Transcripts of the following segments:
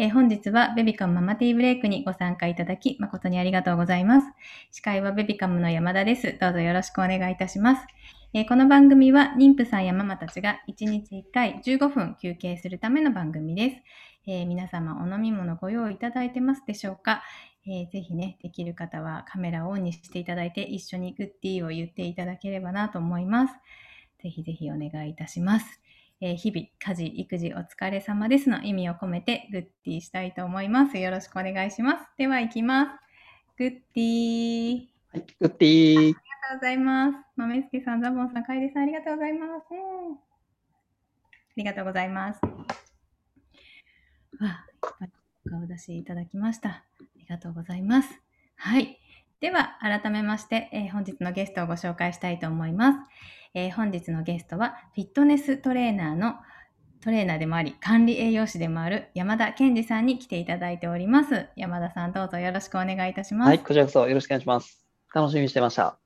えー、本日はベビカムママティーブレイクにご参加いただき誠にありがとうございます。司会はベビカムの山田です。どうぞよろしくお願いいたします。えー、この番組は妊婦さんやママたちが1日1回15分休憩するための番組です。えー、皆様お飲み物ご用意いただいてますでしょうか、えー、ぜひね、できる方はカメラをオンにしていただいて一緒にグッディーを言っていただければなと思います。ぜひぜひお願いいたします。えー、日々、家事、育児お疲れ様ですの意味を込めてグッディーしたいと思います。よろしくお願いします。では行きます。グッディー。はい、グッディー。ありがとうございます。豆助さん、ザボンさん、楓さん、ありがとうございます。うん、ありがとうございます。わお顔出しいただきました。ありがとうございます。はい。では、改めまして、えー、本日のゲストをご紹介したいと思います。えー、本日のゲストは、フィットネストレーナーのトレーナーでもあり、管理栄養士でもある山田健二さんに来ていただいております。山田さん、どうぞよろしくお願いいたします。はい、こちらこそよろしくお願いします。楽しみにしてました。あ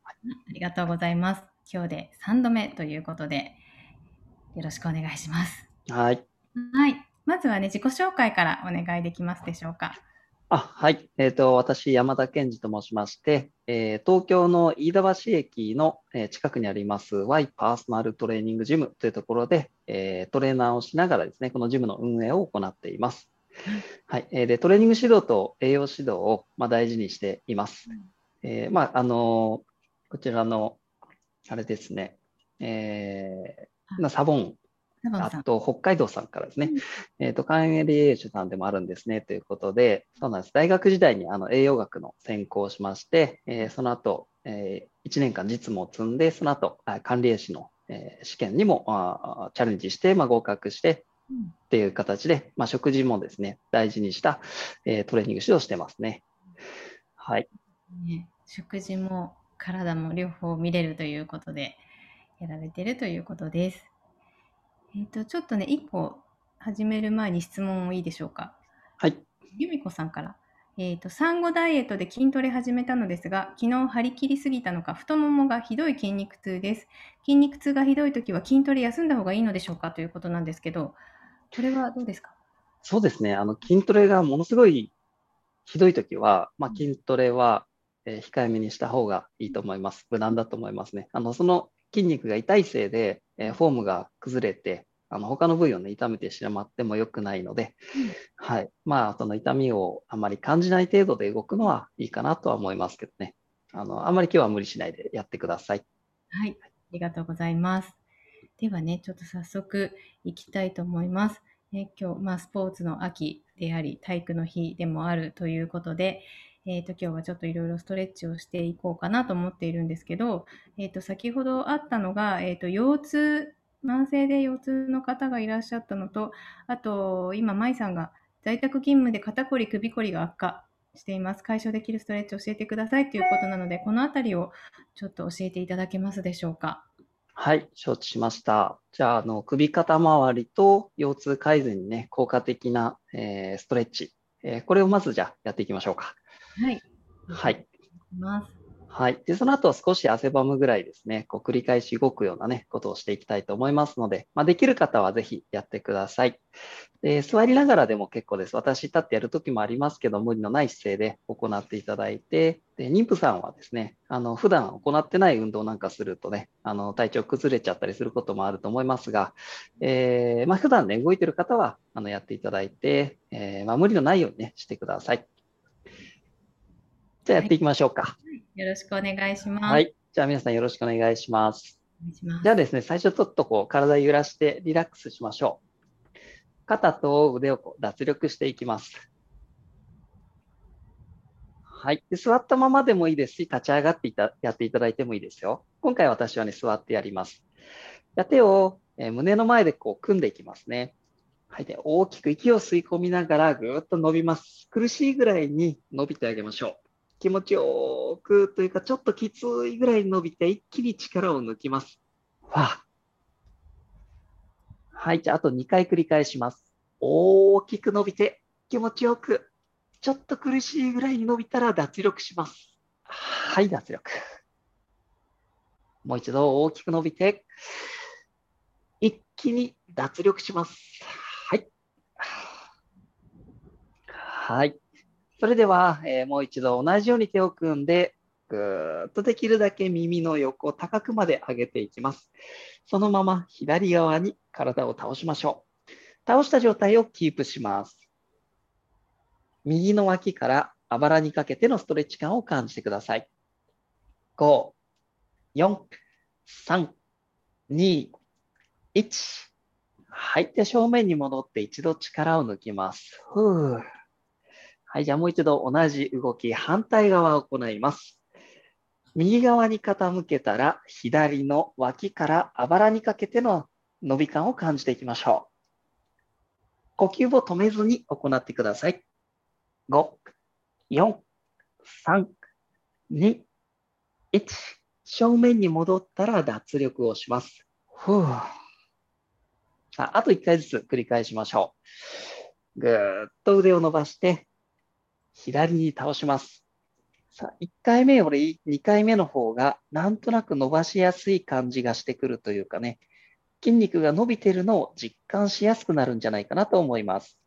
りがとうございます。今日で3度目ということで、よろしくお願いします。はい。はい。まずはね、自己紹介からお願いできますでしょうか。あはい。えっ、ー、と、私、山田健二と申しまして、えー、東京の飯田橋駅の、えー、近くにあります Y パーソナルトレーニングジムというところで、えトレーナーをしながらですね、このジムの運営を行っています。はい。えで、トレーニング指導と栄養指導を、まあ、大事にしています。えまあ、あのこちらの、あれですね、えー、サボンあと、北海道さんからですね、うん、えっ、ー、と、管理栄養士さんでもあるんですね、ということで、そうなんです。大学時代にあの栄養学の専攻をしまして、えー、その後、えー、1年間実務を積んで、その後、管理栄養士の、えー、試験にもあチャレンジして、まあ、合格して、っていう形で、まあ、食事もですね、大事にした、えー、トレーニング指導してますね。はい。ね、食事も体も両方見れるということで、やられてるということです。えっ、と、ちょっとね、一個始める前に質問もいいでしょうか？はい。由美子さんから。えっ、と、産後ダイエットで筋トレ始めたのですが、昨日張り切りすぎたのか、太ももがひどい筋肉痛です。筋肉痛がひどいときは筋トレ休んだ方がいいのでしょうか？ということなんですけど、これはどうですか？そうですね。あの、筋トレがものすごいひどいときは、まあ、筋トレは、えー、控えめにした方がいいと思います。無難だと思いますね。あの、その筋肉が痛いせいで、えー、フォームが崩れて、あの他の部位をね、痛めてしまっても良くないので、うん、はい。まあ、その痛みをあまり感じない程度で動くのはいいかなとは思いますけどね。あの、あまり今日は無理しないでやってください。はい。ありがとうございます。ではね、ちょっと早速いきたいと思います。ね、今日、まあ、スポーツの秋であり、体育の日でもあるということで、えっ、ー、と、今日はちょっといろいろストレッチをしていこうかなと思っているんですけど、えっ、ー、と、先ほどあったのが、えっ、ー、と、腰痛慢性で腰痛の方がいらっしゃったのと、あと、今、舞さんが在宅勤務で肩こり、首こりが悪化しています。解消できるストレッチ教えてくださいということなので、このあたりをちょっと教えていただけますでしょうか？はい、承知しました。じゃあ、あの首肩周りと腰痛改善にね、効果的な、えー、ストレッチ、えー、これをまずじゃあやっていきましょうか。はい。はい。いますはい。で、その後は少し汗ばむぐらいですね、こう繰り返し動くようなね、ことをしていきたいと思いますので、まあ、できる方はぜひやってください。で座りながらでも結構です。私立ってやるときもありますけど、無理のない姿勢で行っていただいて、で妊婦さんはですね、あの普段行ってない運動なんかするとね、あの体調崩れちゃったりすることもあると思いますが、えー、まあ、普段ね、動いてる方はあのやっていただいて、えー、まあ、無理のないようにね、してください。じゃあやっていきましょうか。はい、よろしくお願いします。はい。じゃあ皆さんよろしくお願いします。じゃあですね、最初ちょっとこう体揺らしてリラックスしましょう。肩と腕をこう脱力していきます。はい。で座ったままでもいいですし、立ち上がっていたやっていただいてもいいですよ。今回私はね、座ってやります。手を、え胸の前でこう組んでいきますね。はい。で、大きく息を吸い込みながらぐーっと伸びます。苦しいぐらいに伸びてあげましょう。気持ちよくというか、ちょっときついぐらい伸びて、一気に力を抜きます。わはい、じゃあ、あと2回繰り返します。大きく伸びて、気持ちよく、ちょっと苦しいぐらいに伸びたら脱力します。はい、脱力。もう一度大きく伸びて、一気に脱力します。はい。はい。それでは、えーもう一度同じように手を組んで、ぐーっとできるだけ耳の横高くまで上げていきます。そのまま左側に体を倒しましょう。倒した状態をキープします。右の脇からあばらにかけてのストレッチ感を感じてください。5、4、3、2、1。はい。で、正面に戻って一度力を抜きます。ふう。はい。じゃあもう一度同じ動き、反対側を行います。右側に傾けたら、左の脇からあばらにかけての伸び感を感じていきましょう。呼吸を止めずに行ってください。5、4、3、2、1。正面に戻ったら脱力をします。ふう。さあ、あと1回ずつ繰り返しましょう。ぐーっと腕を伸ばして、左に倒します。さあ、1回目より2回目の方が、なんとなく伸ばしやすい感じがしてくるというかね、筋肉が伸びているのを実感しやすくなるんじゃないかなと思います。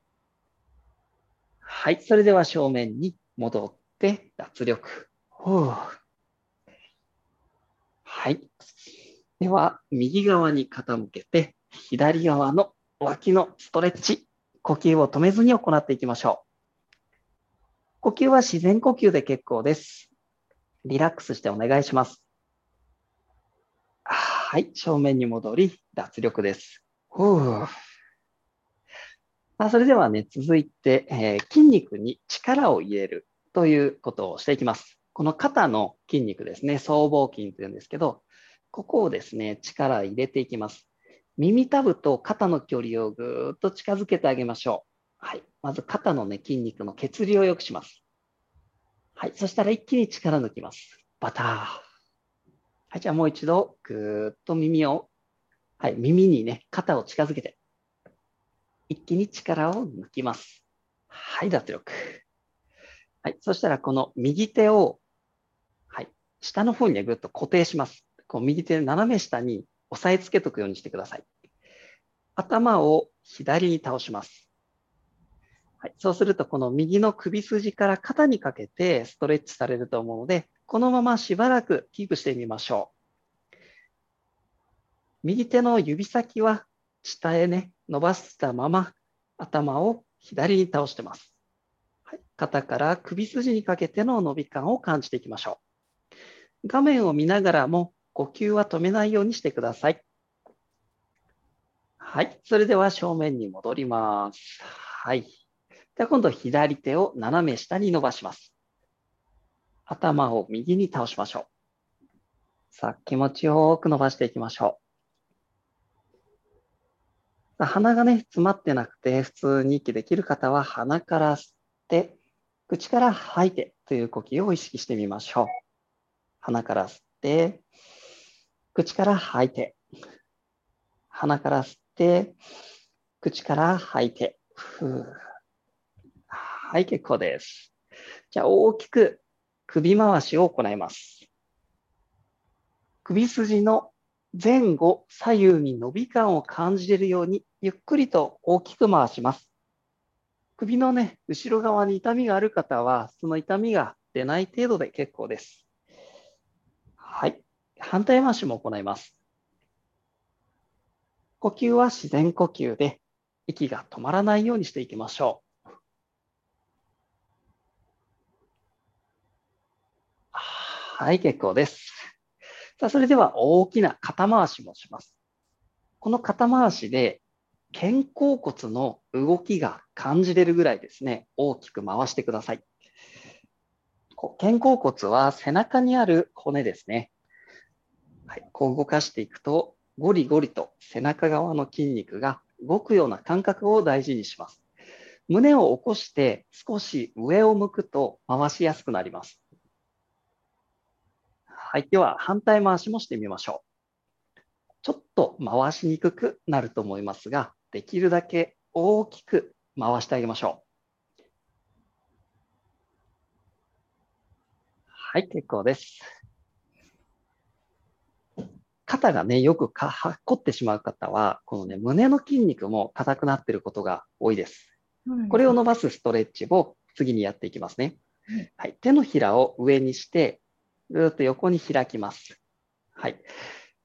はい、それでは正面に戻って脱力。はい。では、右側に傾けて、左側の脇のストレッチ、呼吸を止めずに行っていきましょう。呼吸は自然呼吸で結構です。リラックスしてお願いします。はい、正面に戻り、脱力です。ふうあそれではね、続いて、えー筋肉に力を入れるということをしていきます。この肩の筋肉ですね、僧帽筋というんですけど、ここをですね、力入れていきます。耳たぶと肩の距離をぐーっと近づけてあげましょう。はい。まず肩のね、筋肉の血流を良くします。はい。そしたら一気に力抜きます。バター。はい。じゃあもう一度、ぐーっと耳を、はい。耳にね、肩を近づけて、一気に力を抜きます。はい。脱力。はい。そしたらこの右手を、はい。下の方にね、ぐっと固定します。こう右手斜め下に押さえつけとくようにしてください。頭を左に倒します。はい、そうすると、この右の首筋から肩にかけてストレッチされると思うので、このまましばらくキープしてみましょう。右手の指先は下へね、伸ばしたまま頭を左に倒してます。はい、肩から首筋にかけての伸び感を感じていきましょう。画面を見ながらも呼吸は止めないようにしてください。はい。それでは正面に戻ります。はい。では今度左手を斜め下に伸ばします。頭を右に倒しましょう。さあ、気持ちよく伸ばしていきましょう。鼻がね、詰まってなくて普通に息できる方は鼻から吸って、口から吐いてという呼吸を意識してみましょう。鼻から吸って、口から吐いて、鼻から吸って、口から吐いて、ふうはい、結構です。じゃあ大きく首回しを行います。首筋の前後、左右に伸び感を感じれるように、ゆっくりと大きく回します。首のね、後ろ側に痛みがある方は、その痛みが出ない程度で結構です。はい。反対回しも行います。呼吸は自然呼吸で、息が止まらないようにしていきましょう。はい、結構です。さあ、それでは大きな肩回しもします。この肩回しで、肩甲骨の動きが感じれるぐらいですね、大きく回してください。こう肩甲骨は背中にある骨ですね。はい、こう動かしていくと、ゴリゴリと背中側の筋肉が動くような感覚を大事にします。胸を起こして少し上を向くと回しやすくなります。はい、では反対回しもしてみましょう。ちょっと回しにくくなると思いますが、できるだけ大きく回してあげましょう。はい、結構です。肩がね、よくかはっこってしまう方は、このね、胸の筋肉も硬くなっていることが多いです。これを伸ばすストレッチを次にやっていきますね。はいはい、手のひらを上にして、ぐっと横に開きます。はい。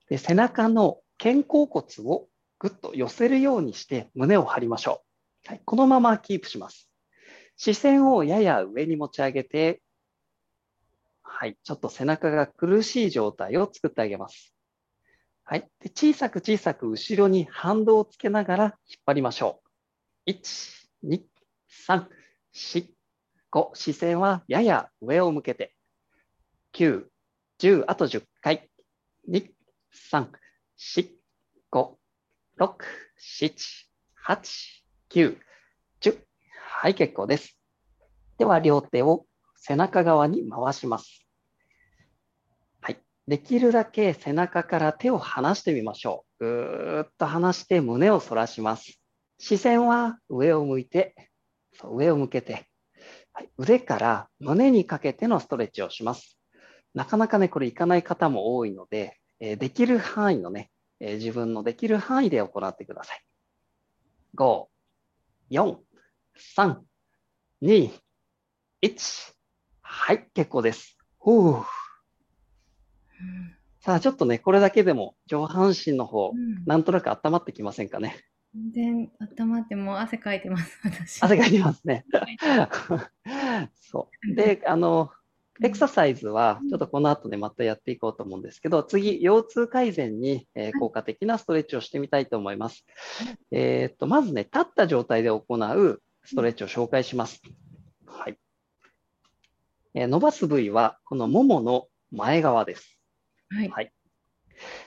で、背中の肩甲骨をぐっと寄せるようにして胸を張りましょう。はい、このままキープします。視線をやや上に持ち上げて、はい、ちょっと背中が苦しい状態を作ってあげます。はい。で小さく小さく後ろに反動をつけながら引っ張りましょう。1、2、3、4、5。視線はやや上を向けて。9、10、あと10回。2、3、4、5、6、7、8、9、10。はい、結構です。では、両手を背中側に回します。はい。できるだけ背中から手を離してみましょう。ぐーっと離して胸を反らします。視線は上を向いて、そう上を向けて、はい、腕から胸にかけてのストレッチをします。なかなかね、これいかない方も多いので、えーできる範囲のね、えー自分のできる範囲で行ってください。5、4、3、2、1。はい、結構です。ほううんさあ、ちょっとね、これだけでも上半身の方う、んなんとなく温まってきませんかね。全然温まってもう汗かいてます、私。汗かいてますねはい。そう。で、あの、エクササイズは、ちょっとこの後ね、またやっていこうと思うんですけど、次、腰痛改善に、えー効果的なストレッチをしてみたいと思います。えーっと、まずね、立った状態で行うストレッチを紹介します。はい。えー伸ばす部位は、このももの前側です。はい。はい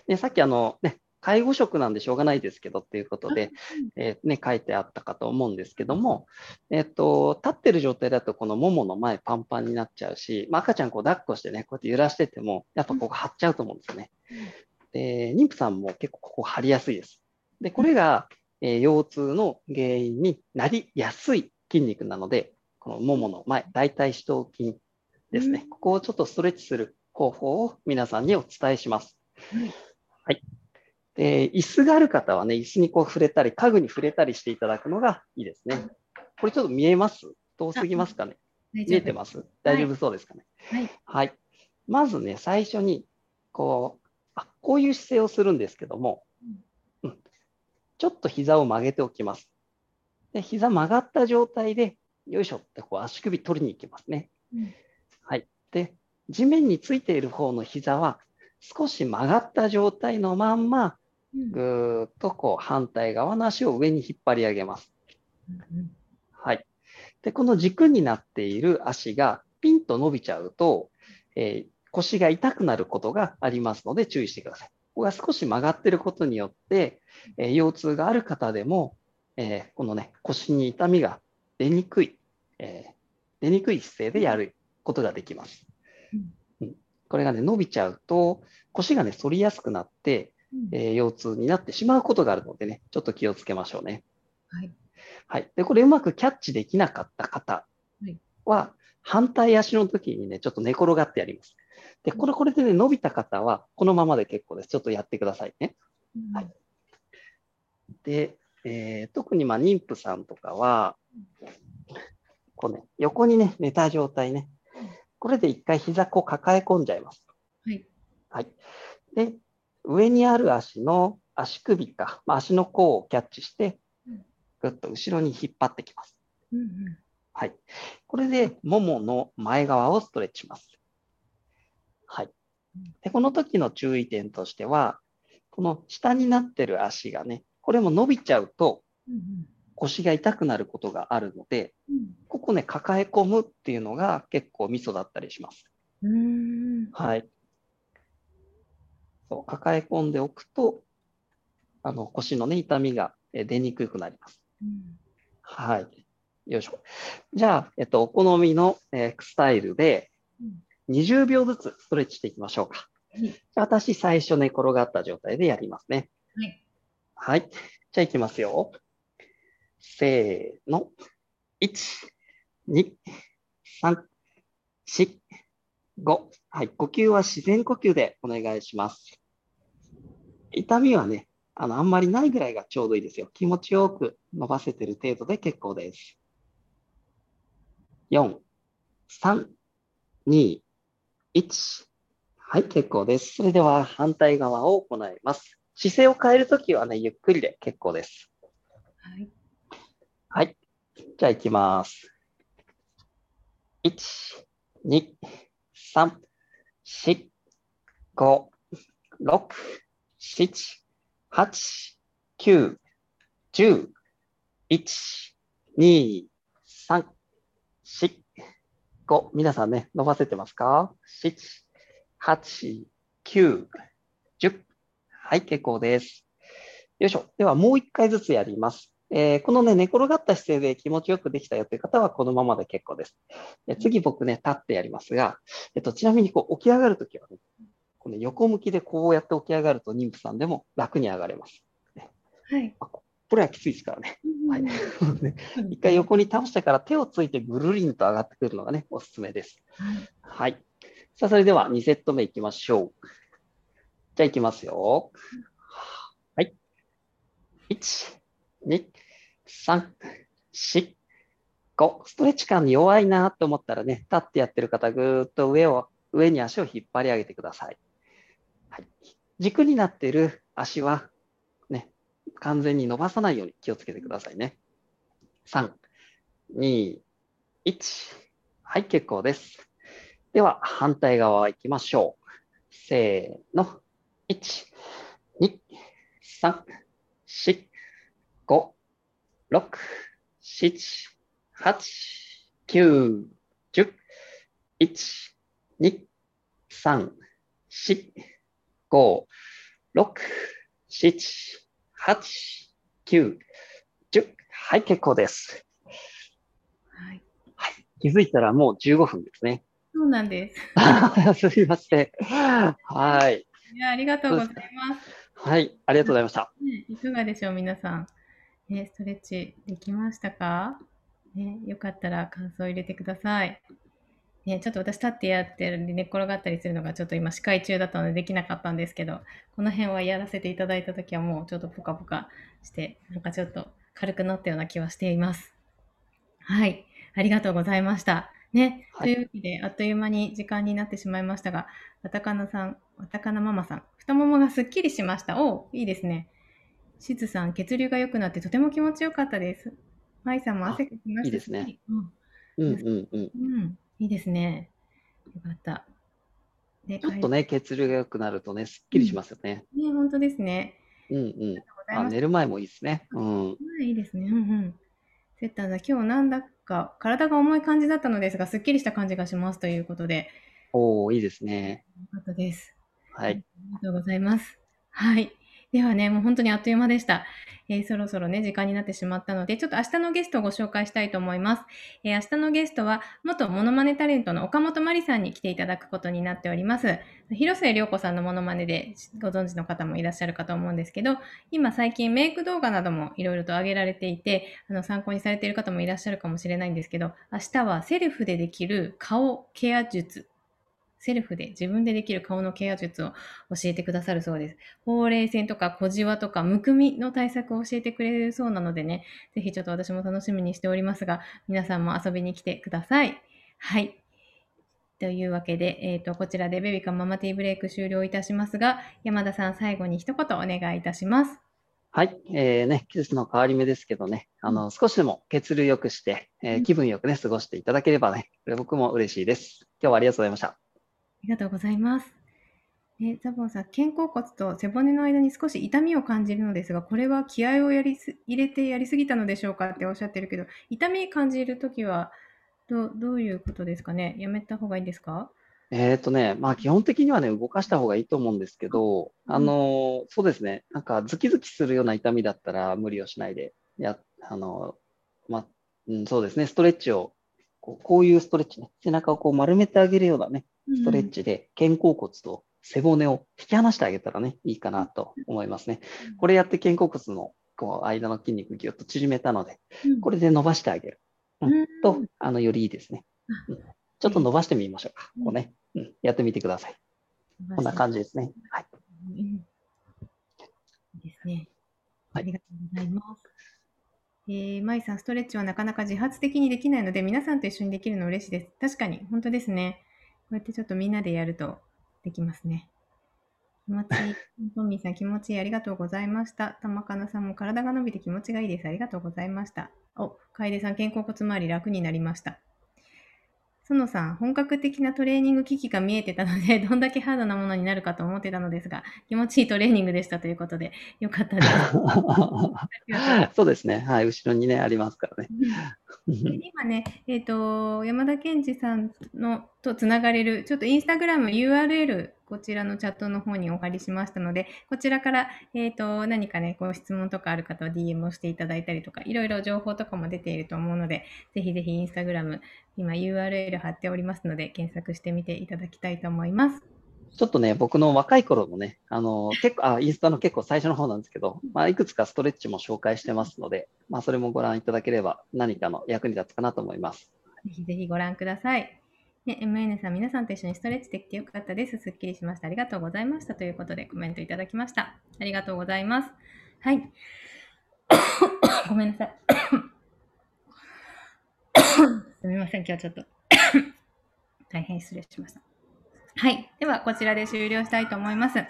で、さっきあの、ね、介護職なんでしょうがないですけどっていうことで、えーね、書いてあったかと思うんですけども、えっと、立ってる状態だとこのももの前パンパンになっちゃうし、まあ、赤ちゃんこう抱っこしてね、こうやって揺らしてても、やっぱここ張っちゃうと思うんですよね。で、妊婦さんも結構ここ張りやすいです。で、これが、えー腰痛の原因になりやすい筋肉なので、このももの前、大腿四頭筋ですね。うんここをちょっとストレッチする方法を皆さんにお伝えします。はいはい。で、椅子がある方はね、椅子にこう触れたり、家具に触れたりしていただくのがいいですね。これちょっと見えます？遠すぎますかね？見えてます？大丈夫そうですかね？はい。はい。まずね、最初に、こう、あ、こういう姿勢をするんですけども、うん、ちょっと膝を曲げておきます。で、膝曲がった状態で、よいしょってこう足首取りに行きますね。うんはい。で、地面についている方の膝は、少し曲がった状態のまんま、うんぐーっとこう反対側の足を上に引っ張り上げます。うんはい。で、この軸になっている足がピンと伸びちゃうと、えー腰が痛くなることがありますので注意してください。ここが少し曲がっていることによって、えー腰痛がある方でも、えーこのね、腰に痛みが出にくい、えー出にくい姿勢でやることができます。うんうんこれがね、伸びちゃうと、腰がね、反りやすくなって、うんえー腰痛になってしまうことがあるのでね、ちょっと気をつけましょうね。はい。はい。で、これうまくキャッチできなかった方は反対足の時にね、ちょっと寝転がってやります。で、これ、これでね、伸びた方は、このままで結構です。ちょっとやってくださいね。うんはいで、えー特にまあ妊婦さんとかは、こうね、横にね、寝た状態ね。これで一回膝こう抱え込んじゃいます。はい。はい。で、上にある足の足首か、まあ、足の甲をキャッチしてうん、ぐっと後ろに引っ張ってきます。うんうんはい。これで、ももの前側をストレッチします。はい。で、この時の注意点としては、この下になってる足がね、これも伸びちゃうとうん腰が痛くなることがあるので、うんここね、抱え込むっていうのが結構ミソだったりします。うんはい。そう抱え込んでおくと、あの腰のね、痛みがえ出にくくなります。うんはい。よいしょ。じゃあ、えっと、お好みの、えースタイルでうん20秒ずつストレッチしていきましょうか。はいじゃあ私、最初寝転がった状態でやりますね。はい。はい。じゃあ、いきますよ。せーの。1、2、3、4、5。はい。呼吸は自然呼吸でお願いします。痛みはね、あの、あんまりないぐらいがちょうどいいですよ。気持ちよく伸ばせてる程度で結構です。4、3、2、1。はい、結構です。それでは反対側を行います。姿勢を変えるときはね、ゆっくりで結構です。はい。はい。じゃあ行きます。1、2、3、4、5、6、7、8、9、10、1、2、3、4、5。皆さんね、伸ばせてますか ?7、8、9、10。はい、結構です。よいしょ。では、もう一回ずつやります。えーこのね、寝転がった姿勢で気持ちよくできたよという方は、このままで結構です。で次、僕ね、立ってやりますが、えっと、ちなみにこう起き上がるときはね、この横向きでこうやって起き上がると、妊婦さんでも楽に上がれます。はい。これはきついですからね。はい 一回横に倒してから手をついてぐるりんと上がってくるのがね、おすすめです。はいはい。さあ、それでは2セット目いきましょう。じゃあいきますよ。はい。1、2、3、4、5。ストレッチ感に弱いなと思ったらね、立ってやってる方、ぐーっと上を、上に足を引っ張り上げてください。はい。軸になっている足は、ね、完全に伸ばさないように気をつけてくださいね。3、2、1。はい、結構です。では、反対側行きましょう。せーの。1、2、3、4、5、6、7、8、9、10、1、2、3、4、5、6、7、8、9、10。はい、結構です。はい。気づいたらもう15分ですね。そうなんです。すみません。はい。いや、ありがとうございます。はい。ありがとうございました。ね、いかがでしょう、皆さん。ね、ストレッチできましたか？ね、よかったら感想を入れてください。ね、ちょっと私立ってやってるんで寝っ転がったりするのがちょっと今視界中だったのでできなかったんですけど、この辺はやらせていただいたときはもうちょっとポカポカして、なんかちょっと軽くなったような気はしています。はい。ありがとうございました。ね、はいというわけで、あっという間に時間になってしまいましたが、わたかなさん、わたかなママさん、太ももがすっきりしました。おいいですね。しずさん、血流が良くなってとても気持ちよかったです。まいさんも汗かきましたしいいですね。うんうんうんうん。うん、いいですね。よかった。でちょっとね、血流が良くなるとね、すっきりしますよね。ね、本当ですね。うんうん。あ。寝る前もいいですね。うん。はい、いいですね。うんうん。セッターさん、今日なんだか体が重い感じだったのですが、すっきりした感じがしますということで、おー、いいですね。よかったです。はい。ありがとうございます。はい。ではね、もう本当にあっという間でした。えーそろそろね、時間になってしまったので、ちょっと明日のゲストをご紹介したいと思います。えー明日のゲストは、元モノマネタレントの岡本真理さんに来ていただくことになっております。広末涼子さんのモノマネでご存知の方もいらっしゃるかと思うんですけど、今最近メイク動画などもいろいろと上げられていて、あの参考にされている方もいらっしゃるかもしれないんですけど、明日はセルフでできる顔ケア術セルフで自分でできる顔のケア術を教えてくださるそうです。ほうれい線とか小じわとかむくみの対策を教えてくれるそうなのでね、ぜひちょっと私も楽しみにしておりますが、皆さんも遊びに来てください。はい。というわけで、えっ、と、こちらでベビカムママティーブレイク終了いたしますが、山田さん最後に一言お願いいたします。はい。えー、ね、季節の変わり目ですけどね、あの、少しでも血流良くして、えーうん気分よくね、過ごしていただければね、これ僕も嬉しいです。今日はありがとうございました。ありがとうございます。えザボンさん、肩甲骨と背骨の間に少し痛みを感じるのですが、これは気合をやりす入れてやりすぎたのでしょうかっておっしゃってるけど、痛み感じるときはどうどういうことですかね？やめた方がいいですか？えっとね、まあ基本的にはね、動かした方がいいと思うんですけど、うん。あのーそうですね、なんかズキズキするような痛みだったら無理をしないで、や、あのーまあ、うん、そうですね、ストレッチを、こうこういうストレッチね、背中をこう丸めてあげるようなね、ストレッチで肩甲骨と背骨を引き離してあげたらね、いいかなと思いますね。これやって肩甲骨のこう間の筋肉ぎゅっと縮めたので、うんこれで伸ばしてあげる。うんうんと、あの、よりいいですね。うんちょっと伸ばしてみましょうか。うんこうね、うん。やってみてください。こんな感じですね。はい。ですね。はいありがとうございます。えー、舞さん、ストレッチはなかなか自発的にできないので、皆さんと一緒にできるの嬉しいです。確かに、本当ですね。こうやってちょっとみんなでやるとできますね。気持ちいい。トミーさん、気持ちいい。ありがとうございました。玉かなさんも体が伸びて気持ちがいいです。ありがとうございました。お、楓さん、肩甲骨周り楽になりました。園さん、本格的なトレーニング機器が見えてたので、どんだけハードなものになるかと思ってたのですが、気持ちいいトレーニングでしたということで、よかったです。そうですね。はい。後ろにね、ありますからね。今ね、えっ、と、山田健二さんのとつながれる、ちょっとインスタグラム URL、こちらのチャットの方にお借りしましたので、こちらから、えっ、と、何かね、ご質問とかある方は DM をしていただいたりとか、いろいろ情報とかも出ていると思うので、ぜひぜひインスタグラム、今 URL 貼っておりますので、検索してみていただきたいと思います。ちょっとね、僕の若い頃のね、あの、結構、あ、インスタの結構最初の方なんですけど、まあ、いくつかストレッチも紹介してますので、まあ、それもご覧いただければ何かの役に立つかなと思います。ぜひぜひご覧ください。ね、MN さん、皆さんと一緒にストレッチできてよかったです。すっきりしました。ありがとうございました。ということでコメントいただきました。ありがとうございます。はい。ごめんなさい。すみません、今日はちょっと 大変失礼しました。はい。では、こちらで終了したいと思います。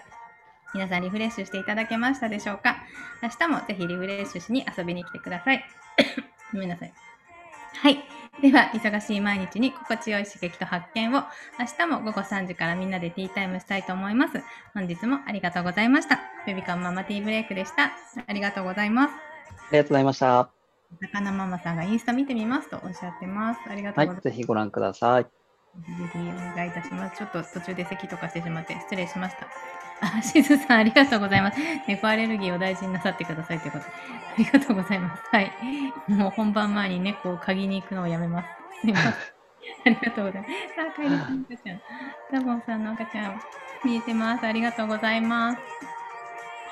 皆さんリフレッシュしていただけましたでしょうか？明日もぜひリフレッシュしに遊びに来てください。ごめんなさい。はい。では、忙しい毎日に心地よい刺激と発見を明日も午後3時からみんなでティータイムしたいと思います。本日もありがとうございました。ベビカンママティーブレイクでした。ありがとうございます。ありがとうございました。魚ママさんがインスタ見てみますとおっしゃってます。ありがとはいうございま。す。ぜひご覧ください。ぜひお願いいたします。ちょっと途中で咳とかしてしまって失礼しました。あ、しずさんありがとうございます。猫アレルギーを大事になさってくださいということで。ありがとうございます。はい。もう本番前に猫を嗅ぎに行くのをやめます。すいません。ありがとうございます。さあ、カエルさんの赤ちゃん。ダボンさんの赤ちゃん、見えてます。ありがとうございます。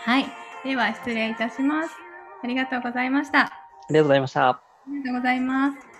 はい。では、失礼いたします。ありがとうございました。あありがとうございました。りがとうございます。